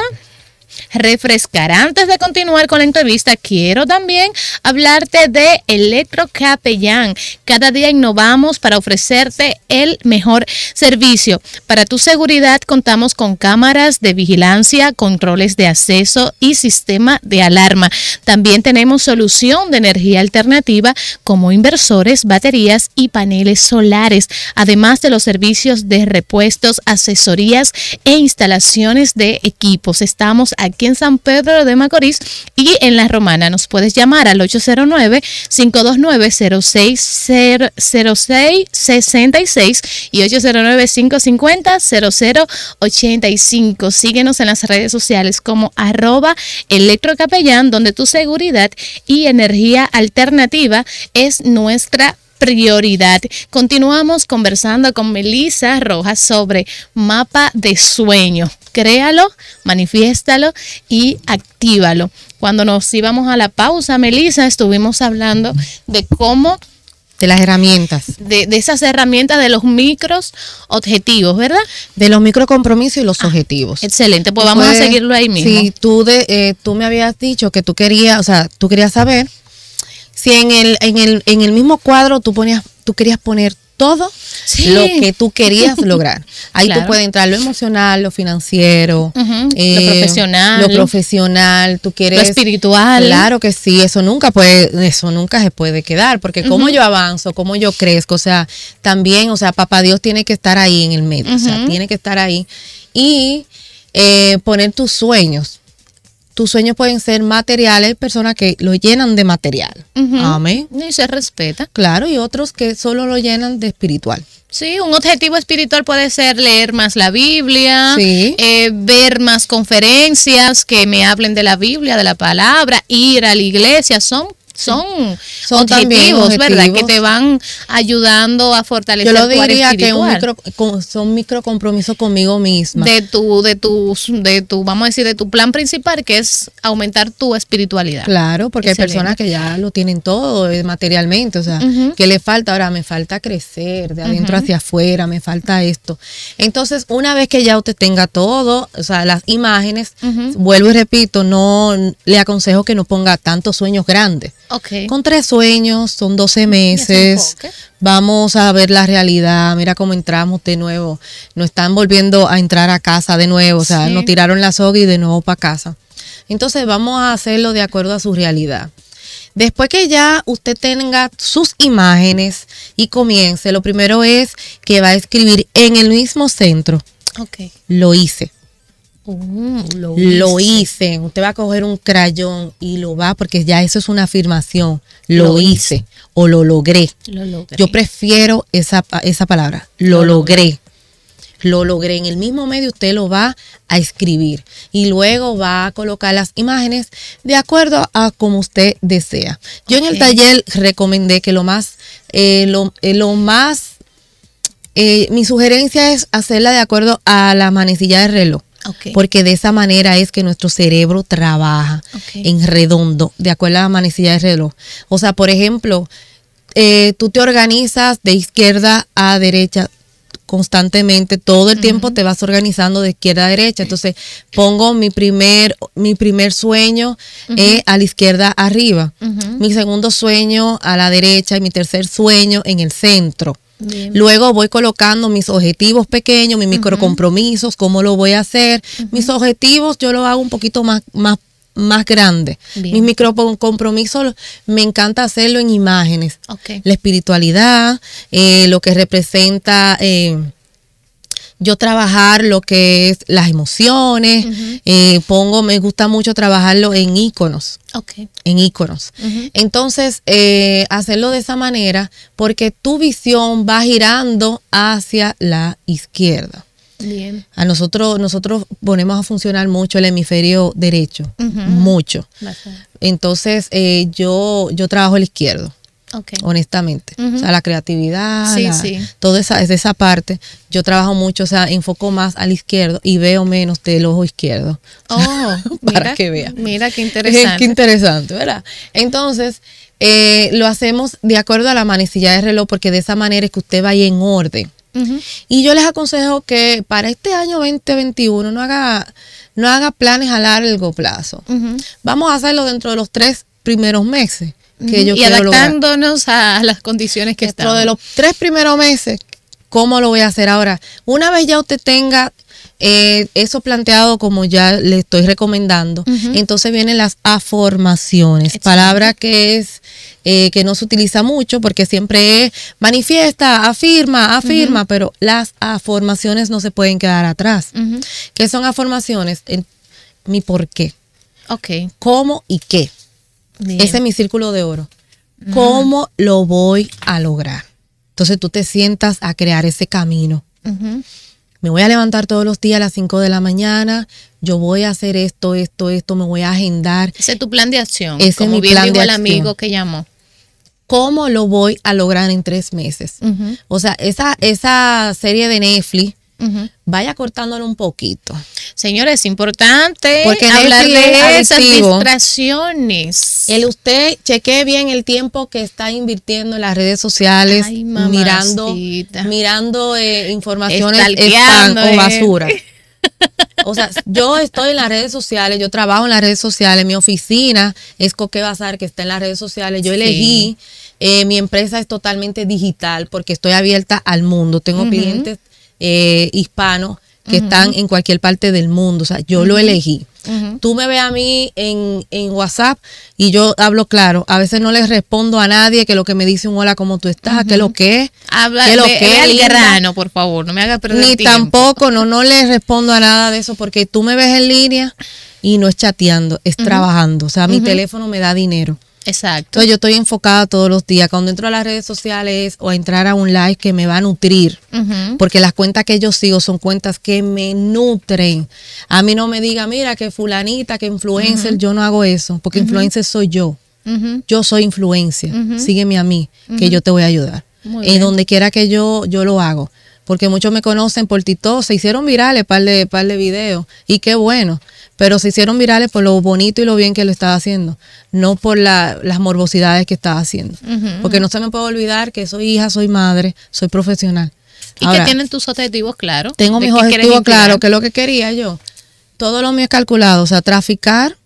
refrescar. Antes de continuar con la entrevista, quiero también hablarte de Electrocapellán. Cada día innovamos para ofrecerte el mejor servicio. Para tu seguridad contamos con cámaras de vigilancia, controles de acceso y sistema de alarma. También tenemos solución de energía alternativa como inversores, baterías y paneles solares, además de los servicios de repuestos, asesorías e instalaciones de equipos. Estamos aquí en San Pedro de Macorís y en La Romana. Nos puedes llamar al 809-529-0666 y 809-550-0085. Síguenos en las redes sociales como arroba electrocapellán, donde tu seguridad y energía alternativa es nuestra prioridad. Continuamos conversando con Melissa Rojas sobre mapa de sueño. Créalo, manifiéstalo y actívalo. Cuando nos íbamos a la pausa, Melissa, estuvimos hablando de cómo De las herramientas. De, de esas herramientas de los micros objetivos, ¿verdad? De los microcompromisos y los objetivos. Excelente, pues vamos a seguirlo ahí mismo. Sí, tú, de, eh, tú me habías dicho que tú querías, o sea, tú querías saber si en el, en el, en el mismo cuadro tú ponías, tú querías poner todo Sí. lo que tú querías lograr. Ahí Claro. tú puedes entrar lo emocional, lo financiero, Ujú, eh, lo profesional. lo profesional, tú quieres Lo espiritual. Claro que sí, eso nunca puede, eso nunca se puede quedar, porque como yo avanzo, como yo crezco, o sea, también, o sea, papá Dios tiene que estar ahí en el medio, o sea, tiene que estar ahí y eh, poner tus sueños. Tus sueños pueden ser materiales, personas que lo llenan de material. Amén. Y se respeta. Claro, y otros que solo lo llenan de espiritual. Sí, un objetivo espiritual puede ser leer más la Biblia, Sí. eh, ver más conferencias que me hablen de la Biblia, de la palabra, ir a la iglesia, son son, Son también objetivos, ¿verdad? Que objetivos. te van ayudando a fortalecer Yo lo tu diría que un micro, son micro compromisos conmigo misma. de tu, de tu, de tu, vamos a decir, de tu plan principal, que es aumentar tu espiritualidad. Claro, porque Excelente. hay personas que ya lo tienen todo eh, materialmente, o sea, Ujú. que le falta ahora, me falta crecer de adentro hacia afuera, me falta esto. Entonces, una vez que ya usted tenga todo, o sea, las imágenes, vuelvo y repito, no le aconsejo que no ponga tantos sueños grandes. Ok. Con tres sueños, son 12 se meses. Vamos a ver la realidad. Mira cómo entramos de nuevo. Nos están volviendo a entrar a casa de nuevo. O sea, Sí. nos tiraron la soga y de nuevo para casa. Entonces vamos a hacerlo de acuerdo a su realidad. Después que ya usted tenga sus imágenes y comience, lo primero es que va a escribir en el mismo centro. Ok. Lo hice. Mm, lo, Lo hice. hice. Usted va a coger un crayón y lo va, porque ya eso es una afirmación. Lo, Lo hice o lo logré. Lo logré. Yo prefiero esa, esa palabra. Lo, logré. Lo logré. En el mismo medio usted lo va a escribir y luego va a colocar las imágenes de acuerdo a como usted desea. Yo en el taller recomendé que lo más, eh, lo, eh, lo más, eh, mi sugerencia es hacerla de acuerdo a la manecilla de reloj. Porque de esa manera es que nuestro cerebro trabaja en redondo, de acuerdo a la manecilla de reloj. O sea, por ejemplo, eh, tú te organizas de izquierda a derecha constantemente, todo el tiempo te vas organizando de izquierda a derecha. Entonces, pongo mi primer, mi primer sueño eh, a la izquierda arriba, mi segundo sueño a la derecha y mi tercer sueño en el centro. Bien. Luego voy colocando mis objetivos pequeños, mis microcompromisos, cómo lo voy a hacer. Mis objetivos yo lo hago un poquito más, más, más grande. Bien. Mis microcompromisos me encanta hacerlo en imágenes. La espiritualidad, eh, lo que representa eh, yo trabajar lo que es las emociones. eh, pongo, me gusta mucho trabajarlo en iconos en iconos. Entonces, eh, hacerlo de esa manera porque tu visión va girando hacia la izquierda. Bien. A nosotros, nosotros ponemos a funcionar mucho el hemisferio derecho, mucho. Bastante. Entonces, eh, yo, yo trabajo el izquierdo, Ok. honestamente. Ujú. O sea, la creatividad, Sí, la- sí. toda esa, es esa parte. Yo trabajo mucho, o sea, enfoco más al izquierdo y veo menos del ojo izquierdo. Oh, Para mira, que vea. Mira qué Qué interesante. interesante, ¿verdad? Entonces, eh, lo hacemos de acuerdo a la manecilla de reloj porque de esa manera es que usted vaya en orden. Y yo les aconsejo que para este año 2021 no haga, no haga planes a largo plazo. Vamos a hacerlo dentro de los tres primeros meses que yo y lograr. adaptándonos a las condiciones que Dentro estamos. de los tres primeros meses, ¿cómo lo voy a hacer ahora? Una vez ya usted tenga eh, eso planteado como ya le estoy recomendando, entonces vienen las afirmaciones, Excelente. palabra que es eh, que no se utiliza mucho porque siempre es manifiesta, afirma, afirma, pero las afirmaciones no se pueden quedar atrás. Ujú. ¿Qué son afirmaciones? En- mi por qué, Ok. cómo y qué. Bien. Ese es mi círculo de oro. ¿Cómo lo voy a lograr? Entonces tú te sientas a crear ese camino. Ujú. Me voy a levantar todos los días a las 5 de la mañana. Yo voy a hacer esto, esto, esto. Me voy a agendar. Ese es tu plan de acción. Ese es como mi bien plan dijo de el acción. amigo que llamó. ¿Cómo lo voy a lograr en tres meses? O sea, esa, esa serie de Netflix, vaya cortándolo un poquito. Señores, es importante Porque hablar de es esas distracciones. El usted chequee bien el tiempo que está invirtiendo en las redes sociales, Ay, mirando, mirando eh, informaciones o eh. basura. O sea, yo estoy en las redes sociales, yo trabajo en las redes sociales, mi oficina es Coque Bazar, que está en las redes sociales. Yo Sí. elegí, eh, mi empresa es totalmente digital porque estoy abierta al mundo. Tengo clientes eh, hispanos que están en cualquier parte del mundo. O sea, yo lo elegí. Tú me ves a mí en, en WhatsApp y yo hablo claro. A veces no les respondo a nadie que lo que me dice un hola, ¿cómo tú estás? ¿Qué lo que es? Habla, ¿Qué lo ve- que al grano, por favor, no me haga perder Ni tiempo. tampoco, no, no les respondo a nada de eso porque tú me ves en línea y no es chateando, es trabajando. O sea, mi teléfono me da dinero. Exacto. Entonces yo estoy enfocada todos los días. Cuando entro a las redes sociales o a entrar a un live que me va a nutrir, porque las cuentas que yo sigo son cuentas que me nutren. A mí no me diga, mira, que fulanita, que influencer, yo no hago eso, porque influencer soy yo. Yo soy influencia. Sígueme a mí, que yo te voy a ayudar. En donde quiera que yo, yo lo hago. Porque muchos me conocen por TikTok, se hicieron virales par de, par de videos. Y qué bueno. Pero se hicieron virales por lo bonito y lo bien que lo estaba haciendo. No por la- las morbosidades que estaba haciendo. Porque no se me puede olvidar que soy hija, soy madre, soy profesional. Y Ahora, que tienen tus objetivos claros. tengo mis objetivos claros, que es lo que quería yo. Todo lo mío es calculado. O sea, traficar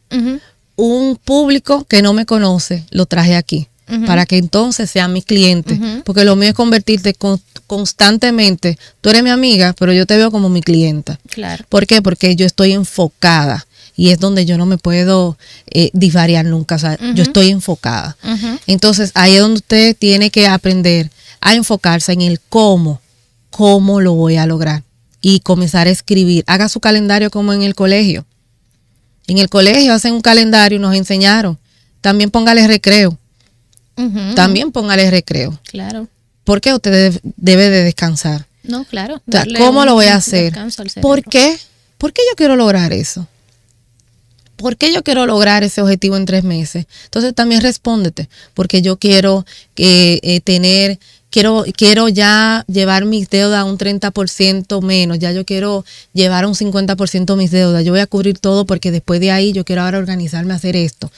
un público que no me conoce, lo traje aquí. Para que entonces sean mis clientes. Porque lo mío es convertirte con- constantemente. Tú eres mi amiga, pero yo te veo como mi clienta. Claro. ¿Por qué? Porque yo estoy enfocada. Y es donde yo no me puedo eh, divariar nunca. O sea, yo estoy enfocada. Entonces, ahí es donde usted tiene que aprender a enfocarse en el cómo, cómo lo voy a lograr. Y comenzar a escribir. Haga su calendario como en el colegio. En el colegio hacen un calendario y nos enseñaron. También póngale recreo. También póngale recreo. Claro. Porque usted debe, de descansar. No, claro. O sea, ¿Cómo lo voy a hacer? ¿Por qué? ¿Por qué yo quiero lograr eso? ¿Por qué yo quiero lograr ese objetivo en tres meses? Entonces también respóndete, porque yo quiero eh, eh, tener, quiero, quiero ya llevar mis deudas a un 30% menos, ya yo quiero llevar a un 50% mis deudas, yo voy a cubrir todo porque después de ahí yo quiero ahora organizarme a hacer esto,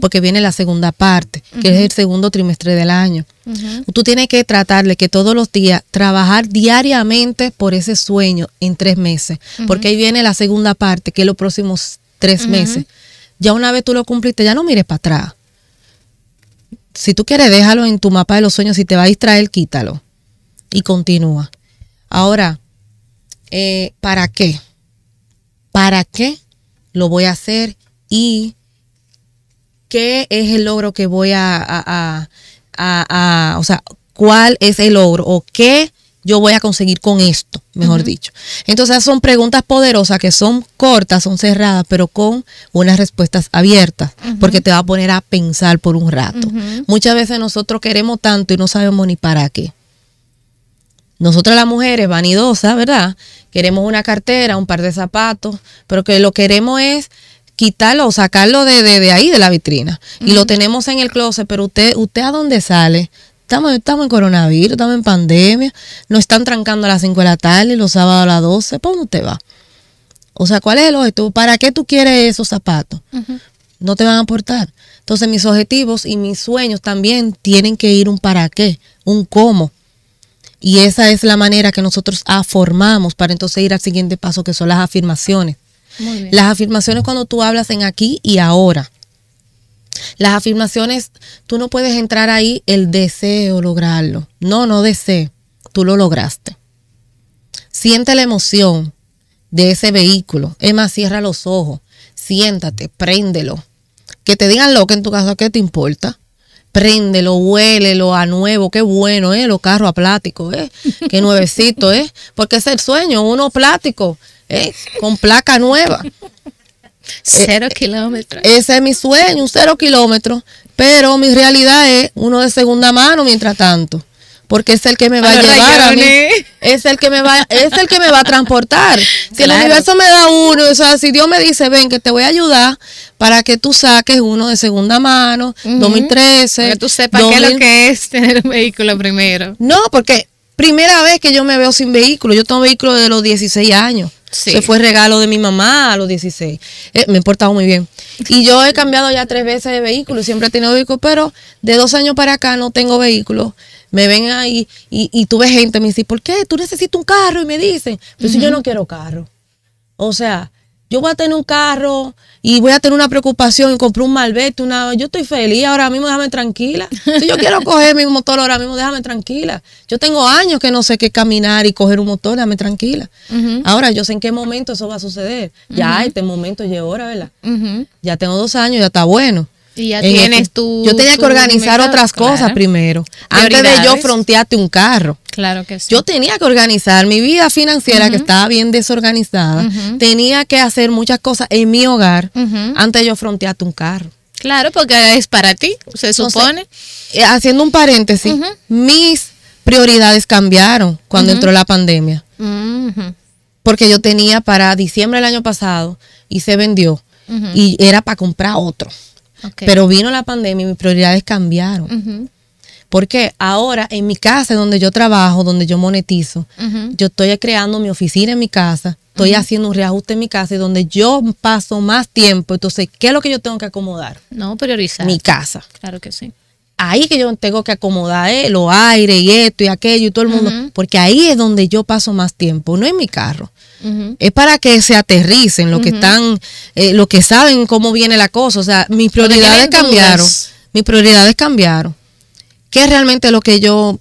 porque viene la segunda parte, que es el segundo trimestre del año. Ujú. Tú tienes que tratar de que todos los días, trabajar diariamente por ese sueño en tres meses, porque ahí viene la segunda parte, que es los próximos tres meses. Ya una vez tú lo cumpliste, ya no mires para atrás. Si tú quieres, déjalo en tu mapa de los sueños. Si te va a distraer, quítalo. Y continúa. Ahora, eh, ¿para qué? ¿Para qué lo voy a hacer? Y qué es el logro que voy a, a- a- a- o sea, cuál es el logro o qué yo voy a conseguir con esto, mejor dicho. Entonces son preguntas poderosas que son cortas, son cerradas, pero con unas respuestas abiertas, porque te va a poner a pensar por un rato. Muchas veces nosotros queremos tanto y no sabemos ni para qué. Nosotras las mujeres vanidosas, ¿verdad? Queremos una cartera, un par de zapatos, pero que lo queremos es quitarlo o sacarlo de, de, de ahí, de la vitrina. Y lo tenemos en el closet, pero usted, ¿usted a dónde sale? Estamos, estamos en coronavirus, estamos en pandemia, nos están trancando a las 5 de la tarde los sábados a las 12. ¿Para dónde usted va? O sea, ¿cuál es el objetivo? ¿Para qué tú quieres esos zapatos? No te van a aportar. Entonces mis objetivos y mis sueños también tienen que ir un para qué, un cómo. Y esa es la manera que nosotros formamos para entonces ir al siguiente paso, que son las afirmaciones. Muy bien. Las afirmaciones cuando tú hablas en aquí y ahora. Las afirmaciones, tú no puedes entrar ahí el deseo lograrlo. No, no deseo. Tú lo lograste. Siente la emoción de ese vehículo. Es más, cierra los ojos. Siéntate, préndelo. Que te digan lo que en tu casa, ¿qué te importa? Préndelo, huélelo a nuevo, qué bueno, ¿eh? Los carros a plástico, ¿eh? Qué nuevecito, ¿eh? Porque es el sueño, uno plástico, ¿eh? Con placa nueva. Cero kilómetros. Ese es mi sueño, un cero kilómetros. Pero mi realidad es uno de segunda mano mientras tanto. Porque es el que me va a llevar a mí. rayones. Es el que me va, es el que me va a transportar. Si el universo me da uno, o sea, si Dios me dice, ven, que te voy a ayudar para que tú saques uno de segunda mano, Ujú. 2013. Para que tú sepas qué es 2000. lo que es tener un vehículo primero. No, porque primera vez que yo me veo sin vehículo. Yo tengo vehículo los los 16 años. Sí. Se fue regalo de mi mamá a los 16. Eh, me he portado muy bien. Y yo he cambiado ya tres veces de vehículo, siempre he tenido vehículo, pero de dos años para acá no tengo vehículo. Me ven ahí y, y tú ves gente, me dice, ¿por qué? Tú necesitas un carro y me dicen, pero si yo no quiero carro. O sea, yo voy a tener un carro y voy a tener una preocupación y comprar un malvete, una, yo estoy feliz ahora mismo, déjame tranquila. Si yo quiero coger mi motor ahora mismo, déjame tranquila. Yo tengo años que no sé qué caminar y coger un motor, déjame tranquila. Ahora yo sé en qué momento eso va a suceder. Ya este momento llegó ahora, ¿verdad? Ya tengo dos años, ya está bueno. Y ya tienes tu. Yo tenía que organizar otras cosas primero. Antes de yo frontearte un carro. Claro que sí. Yo tenía que organizar mi vida financiera, que estaba bien desorganizada. Tenía que hacer muchas cosas en mi hogar antes de yo frontearte un carro. Claro, porque es para ti, se supone. Eh, haciendo un paréntesis, mis prioridades cambiaron cuando entró la pandemia. Porque yo tenía para diciembre del año pasado y se vendió. Y era para comprar otro. Pero vino la pandemia y mis prioridades cambiaron. Porque ahora en mi casa, donde yo trabajo, donde yo monetizo, yo estoy creando mi oficina en mi casa, estoy haciendo un reajuste en mi casa y donde yo paso más tiempo. Entonces, ¿qué es lo que yo tengo que acomodar? No, priorizar. Mi casa. Claro que sí. Ahí que yo tengo que acomodar eh, los aires y esto y aquello y todo el mundo, porque ahí es donde yo paso más tiempo, no en mi carro. Es para que se aterricen los que están, eh, los que saben cómo viene la cosa. O sea, mis prioridades cambiaron. Mis prioridades cambiaron. ¿Qué es realmente lo que yo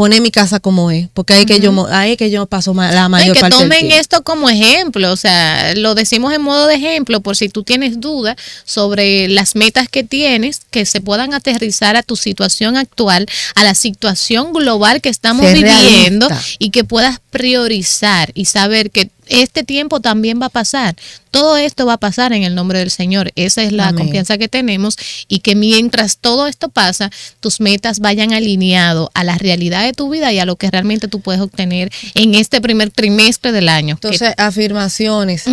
pone mi casa como es, porque ahí que yo ahí que yo paso la mayor parte que tomen esto como ejemplo, o sea, lo decimos en modo de ejemplo por si tú tienes dudas sobre las metas que tienes que se puedan aterrizar a tu situación actual, a la situación global que estamos viviendo y que puedas priorizar y saber que este tiempo también va a pasar. Todo esto va a pasar en el nombre del Señor. Esa es la confianza que tenemos y que mientras todo esto pasa, tus metas vayan alineado a la realidad de tu vida y a lo que realmente tú puedes obtener en este primer trimestre del año. Entonces, afirmaciones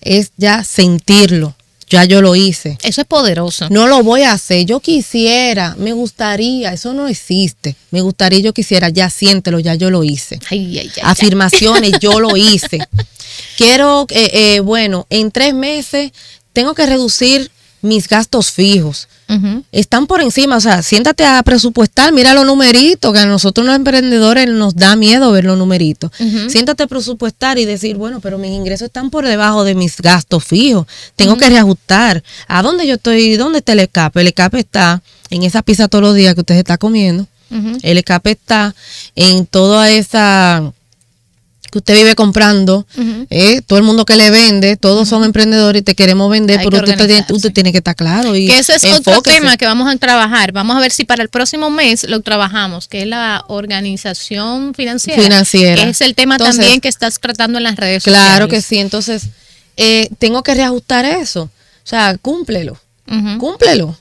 es ya sentirlo. Ya yo lo hice. Eso es poderoso. No lo voy a hacer. Yo quisiera, me gustaría, eso no existe. Me gustaría, yo quisiera, ya siéntelo, ya yo lo hice. Afirmaciones, yo lo hice. Quiero, eh, eh, bueno, en tres meses tengo que reducir mis gastos fijos. Están por encima, o sea, siéntate a presupuestar, mira los numeritos, que a nosotros los emprendedores nos da miedo ver los numeritos. Siéntate a presupuestar y decir, bueno, pero mis ingresos están por debajo de mis gastos fijos, tengo que reajustar. ¿A dónde yo estoy? ¿Dónde está el escape? El escape está en esa pizza todos los días que usted está comiendo. El escape está en toda esa que usted vive comprando, eh, todo el mundo que le vende, todos son emprendedores y te queremos vender, pero usted, tiene, que estar claro. Y que ese es otro tema que vamos a trabajar. Vamos a ver si para el próximo mes lo trabajamos, que es la organización financiera. Financiera. es el tema también que estás tratando en las redes sociales. Claro que sí. Entonces, eh, tengo que reajustar eso. O sea, cúmplelo. Cúmplelo.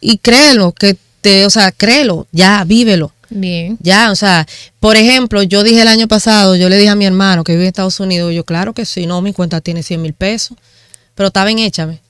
Y créelo, que te, o sea, créelo, ya, vívelo. Bien. Ya, o sea, por ejemplo, yo dije el año pasado, yo le dije a mi hermano que vive en Estados Unidos, yo, claro que sí, no, mi cuenta tiene 100 mil pesos, pero está bien, échame.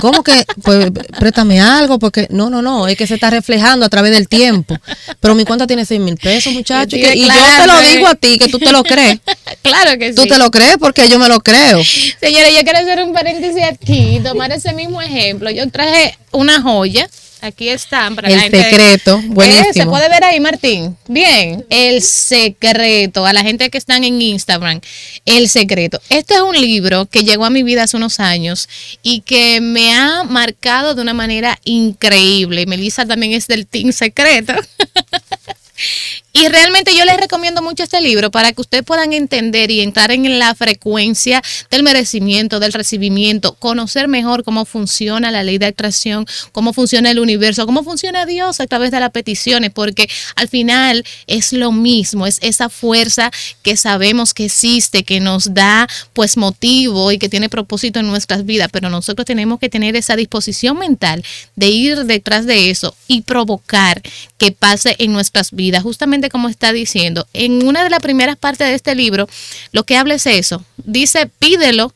¿Cómo que? Pues préstame algo, porque no, no, no, es que se está reflejando a través del tiempo. Pero mi cuenta tiene 6 mil pesos, muchacho. Y, yo te lo digo a ti, que tú te lo crees. claro que sí. Tú te lo crees porque yo me lo creo. Señores, yo quiero hacer un paréntesis aquí, tomar ese mismo ejemplo. Yo traje una joya Aquí están para el secreto, buenísimo. se puede ver ahí, Martín. Bien, el secreto. A la gente que están en Instagram, el secreto. Este es un libro que llegó a mi vida hace unos años y que me ha marcado de una manera increíble. Melissa también es del Team Secreto. Y realmente yo les recomiendo mucho este libro para que ustedes puedan entender y entrar en la frecuencia del merecimiento, del recibimiento, conocer mejor cómo funciona la ley de atracción, cómo funciona el universo, cómo funciona Dios a través de las peticiones, porque al final es lo mismo, es esa fuerza que sabemos que existe, que nos da pues motivo y que tiene propósito en nuestras vidas, pero nosotros tenemos que tener esa disposición mental de ir detrás de eso y provocar que pase en nuestras vidas, justamente como está diciendo. En una de las primeras partes de este libro, lo que habla es eso. Dice, pídelo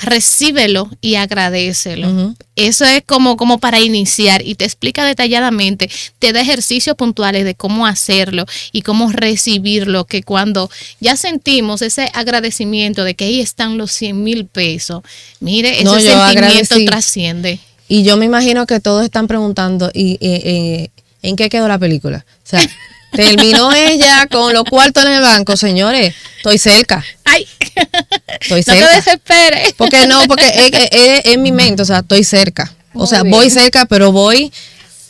recíbelo y agradecelo. Eso es como, como para iniciar y te explica detalladamente, te da ejercicios puntuales de cómo hacerlo y cómo recibirlo, que cuando ya sentimos ese agradecimiento de que ahí están los 100 mil pesos, mire, ese No, sentimiento agradecí. trasciende. Y yo me imagino que todos están preguntando, ¿y eh, eh, en qué quedó la película? O sea, terminó ella con los cuartos en el banco, señores, estoy cerca, ¡Ay! estoy no te cerca. desesperes. Porque no, porque es, es- es en mi mente, o sea, estoy cerca. O sea, bien. voy cerca, pero voy,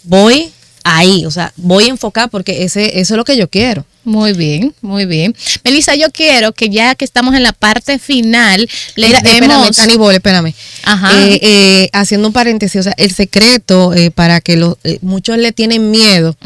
voy ahí, o sea, voy a enfocar porque ese, eso es lo que yo quiero. Muy bien, muy bien. Melissa, yo quiero que ya que estamos en la parte final, le Mira, espérame, demos... Tani Bol, espérame. Ajá. Eh, eh, haciendo un paréntesis, o sea, el secreto eh, para que los, eh, muchos le tienen miedo,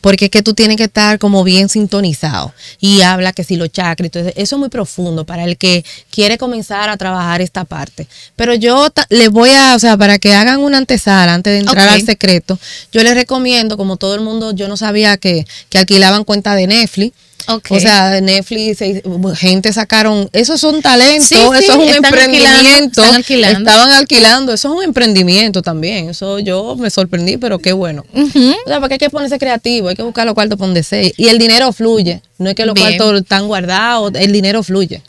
porque es que tú tienes que estar como bien sintonizado y habla que si los chakras y todo eso, es muy profundo para el que quiere comenzar a trabajar esta parte. Pero yo les voy a, o sea, para que hagan una antesala antes de entrar al secreto, yo les recomiendo, como todo el mundo, yo no sabía que, que alquilaban cuenta de Netflix. O sea, Netflix, gente sacaron, esos son talentos, Sí, sí, eso es un alquilando, emprendimiento. están alquilando. Estaban alquilando, eso es un emprendimiento también. Eso yo me sorprendí, pero qué bueno. O sea, porque hay que ponerse creativo, hay que buscar los cuartos por donde sea. Y el dinero fluye, no es que los Bien. cuartos están guardados, el dinero fluye.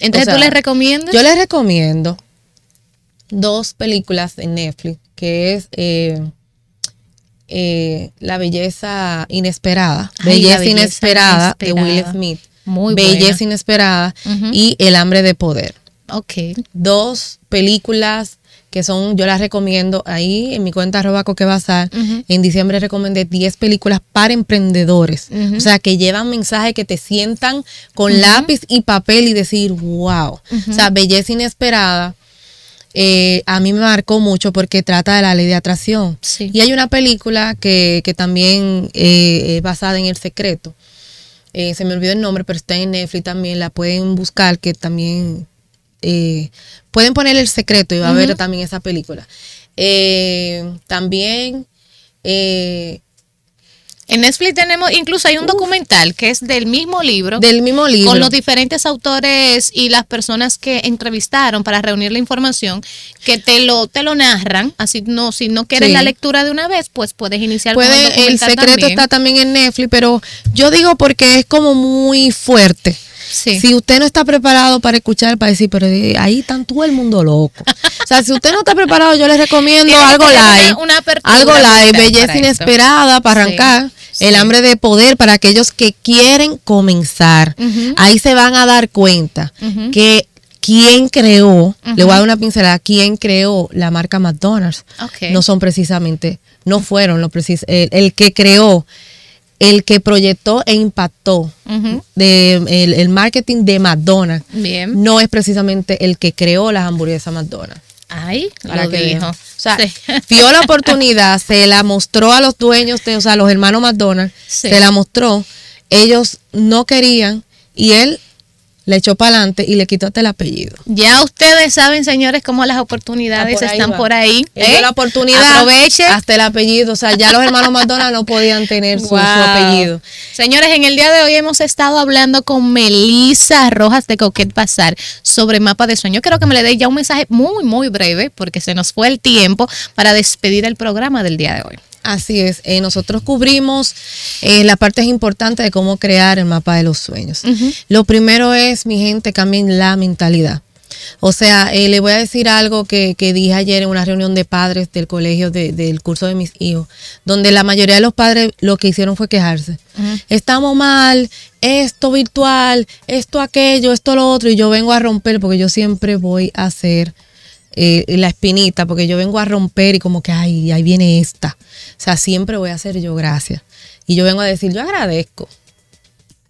Entonces, O ¿tú les recomiendas? Yo les recomiendo dos películas en Netflix, que es eh, eh, La belleza inesperada, Ay, Belleza, belleza inesperada, de Will. Smith. Muy Belleza buena. inesperada y El hambre de poder. Ok. Dos películas que son, yo las recomiendo ahí en mi cuenta arroba coquebazar. Ujú. En diciembre recomendé 10 películas para emprendedores. O sea, que llevan mensajes que te sientan con lápiz y papel y decir, wow. O sea, Belleza Inesperada eh, a mí me marcó mucho porque trata de la ley de atracción. Sí. Y hay una película que, que también eh, es basada en El Secreto. Eh, se me olvidó el nombre, pero está en Netflix también. La pueden buscar, que también pueden poner El Secreto y va a ver también esa película. Eh, también eh, En Netflix tenemos, incluso hay un documental que es del mismo libro. del mismo libro. con los diferentes autores y las personas que entrevistaron para reunir la información que te lo te lo narran así no si no quieres Sí. la lectura de una vez pues puedes iniciar con el Puede, el documental secreto también. está también en Netflix, pero yo digo porque es como muy fuerte. Sí. Si usted no está preparado para escuchar, para decir, pero eh, ahí está todo el mundo loco. o sea, si usted no está preparado, yo les recomiendo algo una- live. una algo live, belleza para inesperada para arrancar. sí. El hambre de poder para aquellos que quieren comenzar. Ahí se van a dar cuenta que quién creó, le voy a dar una pincelada, quién creó la marca McDonald's no son precisamente, no fueron lo precis el, el que creó, el que proyectó e impactó de, el, el marketing de McDonald's. Bien. No es precisamente el que creó las hamburguesas McDonald's. Ay, Para lo que dijo. O sea, Sí. vio la oportunidad, se la mostró a los dueños, de, o sea, a los hermanos McDonald's, Sí. se la mostró. Ellos no querían y él le echó para adelante y le quitó hasta el apellido. Ya ustedes saben, señores, cómo las oportunidades por están va. por ahí. ¿eh? la oportunidad. Aproveche. Hasta el apellido. O sea, ya los hermanos McDonald's no podían tener su, apellido. Señores, en el día de hoy hemos estado hablando con Melissa Rojas de Coquet Pasar sobre mapa de sueño. Quiero que me le dé ya un mensaje muy, muy breve porque se nos fue el tiempo para despedir el programa del día de hoy. Así es. eh, nosotros cubrimos eh, la parte importante de cómo crear el mapa de los sueños. Lo primero es, mi gente, cambien la mentalidad. O sea, eh, le voy a decir algo que, que dije ayer en una reunión de padres del colegio de- del curso de mis hijos, donde la mayoría de los padres lo que hicieron fue quejarse. Estamos mal, esto virtual, esto aquello, esto lo otro, y yo vengo a romper porque yo siempre voy a hacer eh, la espinita, porque yo vengo a romper y como que, ay, ahí viene esta. O sea, siempre voy a hacer yo gracias. Y yo vengo a decir, yo agradezco.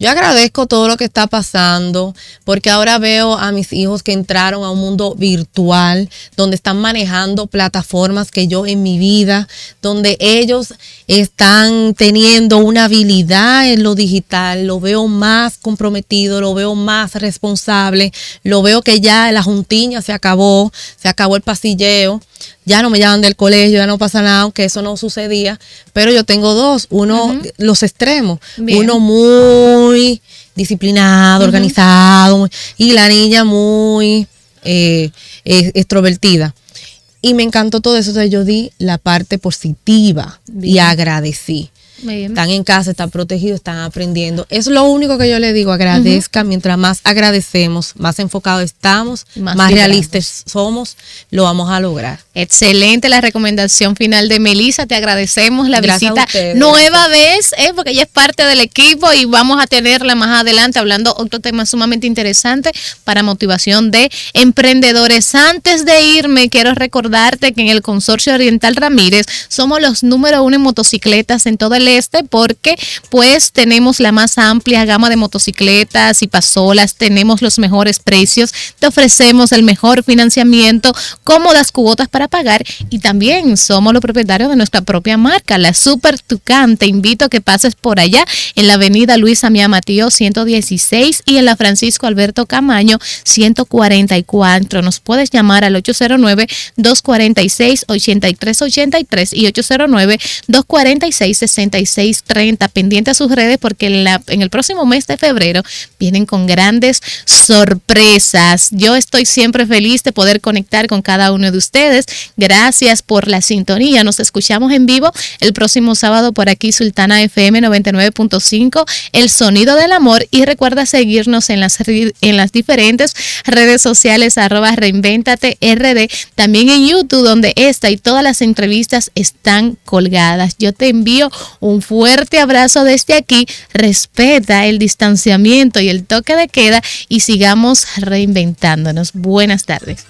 Yo agradezco todo lo que está pasando, porque ahora veo a mis hijos que entraron a un mundo virtual, donde están manejando plataformas que yo en mi vida, donde ellos están teniendo una habilidad en lo digital, lo veo más comprometido, lo veo más responsable, lo veo que ya la juntiña se acabó, se acabó el pasilleo, ya no me llaman del colegio, ya no pasa nada, aunque eso no sucedía, pero yo tengo dos, uno, los extremos, Bien. uno muy disciplinado, organizado, y la niña muy eh, extrovertida. Y me encantó todo eso, entonces yo di la parte positiva y agradecí. Están en casa, están protegidos, están aprendiendo. Es lo único que yo le digo, agradezca. Mientras más agradecemos, más enfocados estamos, más, realistas somos, lo vamos a lograr. Excelente la recomendación final de Melissa. Te agradecemos la visita nueva vez, eh, porque ella es parte del equipo y vamos a tenerla más adelante hablando otro tema sumamente interesante para motivación de emprendedores. Antes de irme, quiero recordarte que en el Consorcio Oriental Ramírez somos los número uno en motocicletas en todo el este porque pues tenemos la más amplia gama de motocicletas y pasolas, tenemos los mejores precios, te ofrecemos el mejor financiamiento, cómodas cuotas para pagar y también somos los propietarios de nuestra propia marca, la Super Tucán. Te invito a que pases por allá en la avenida Luisa Mía Matío 116 y en la Francisco Alberto Camaño 144. Nos puedes llamar al 809 246 8383 y 809 246 60 630 Pendiente a sus redes porque en el próximo mes de febrero vienen con grandes sorpresas. Yo estoy siempre feliz de poder conectar con cada uno de ustedes. Gracias por la sintonía. Nos escuchamos en vivo el próximo sábado por aquí, Sultana FM 99.5, El Sonido del Amor. Y recuerda seguirnos en las, en las diferentes redes sociales, arroba reinventate RD, también en YouTube, donde esta y todas las entrevistas están colgadas. Yo te envío un fuerte abrazo desde aquí. Respeta el distanciamiento y el toque de queda y sigamos reinventándonos. Buenas tardes.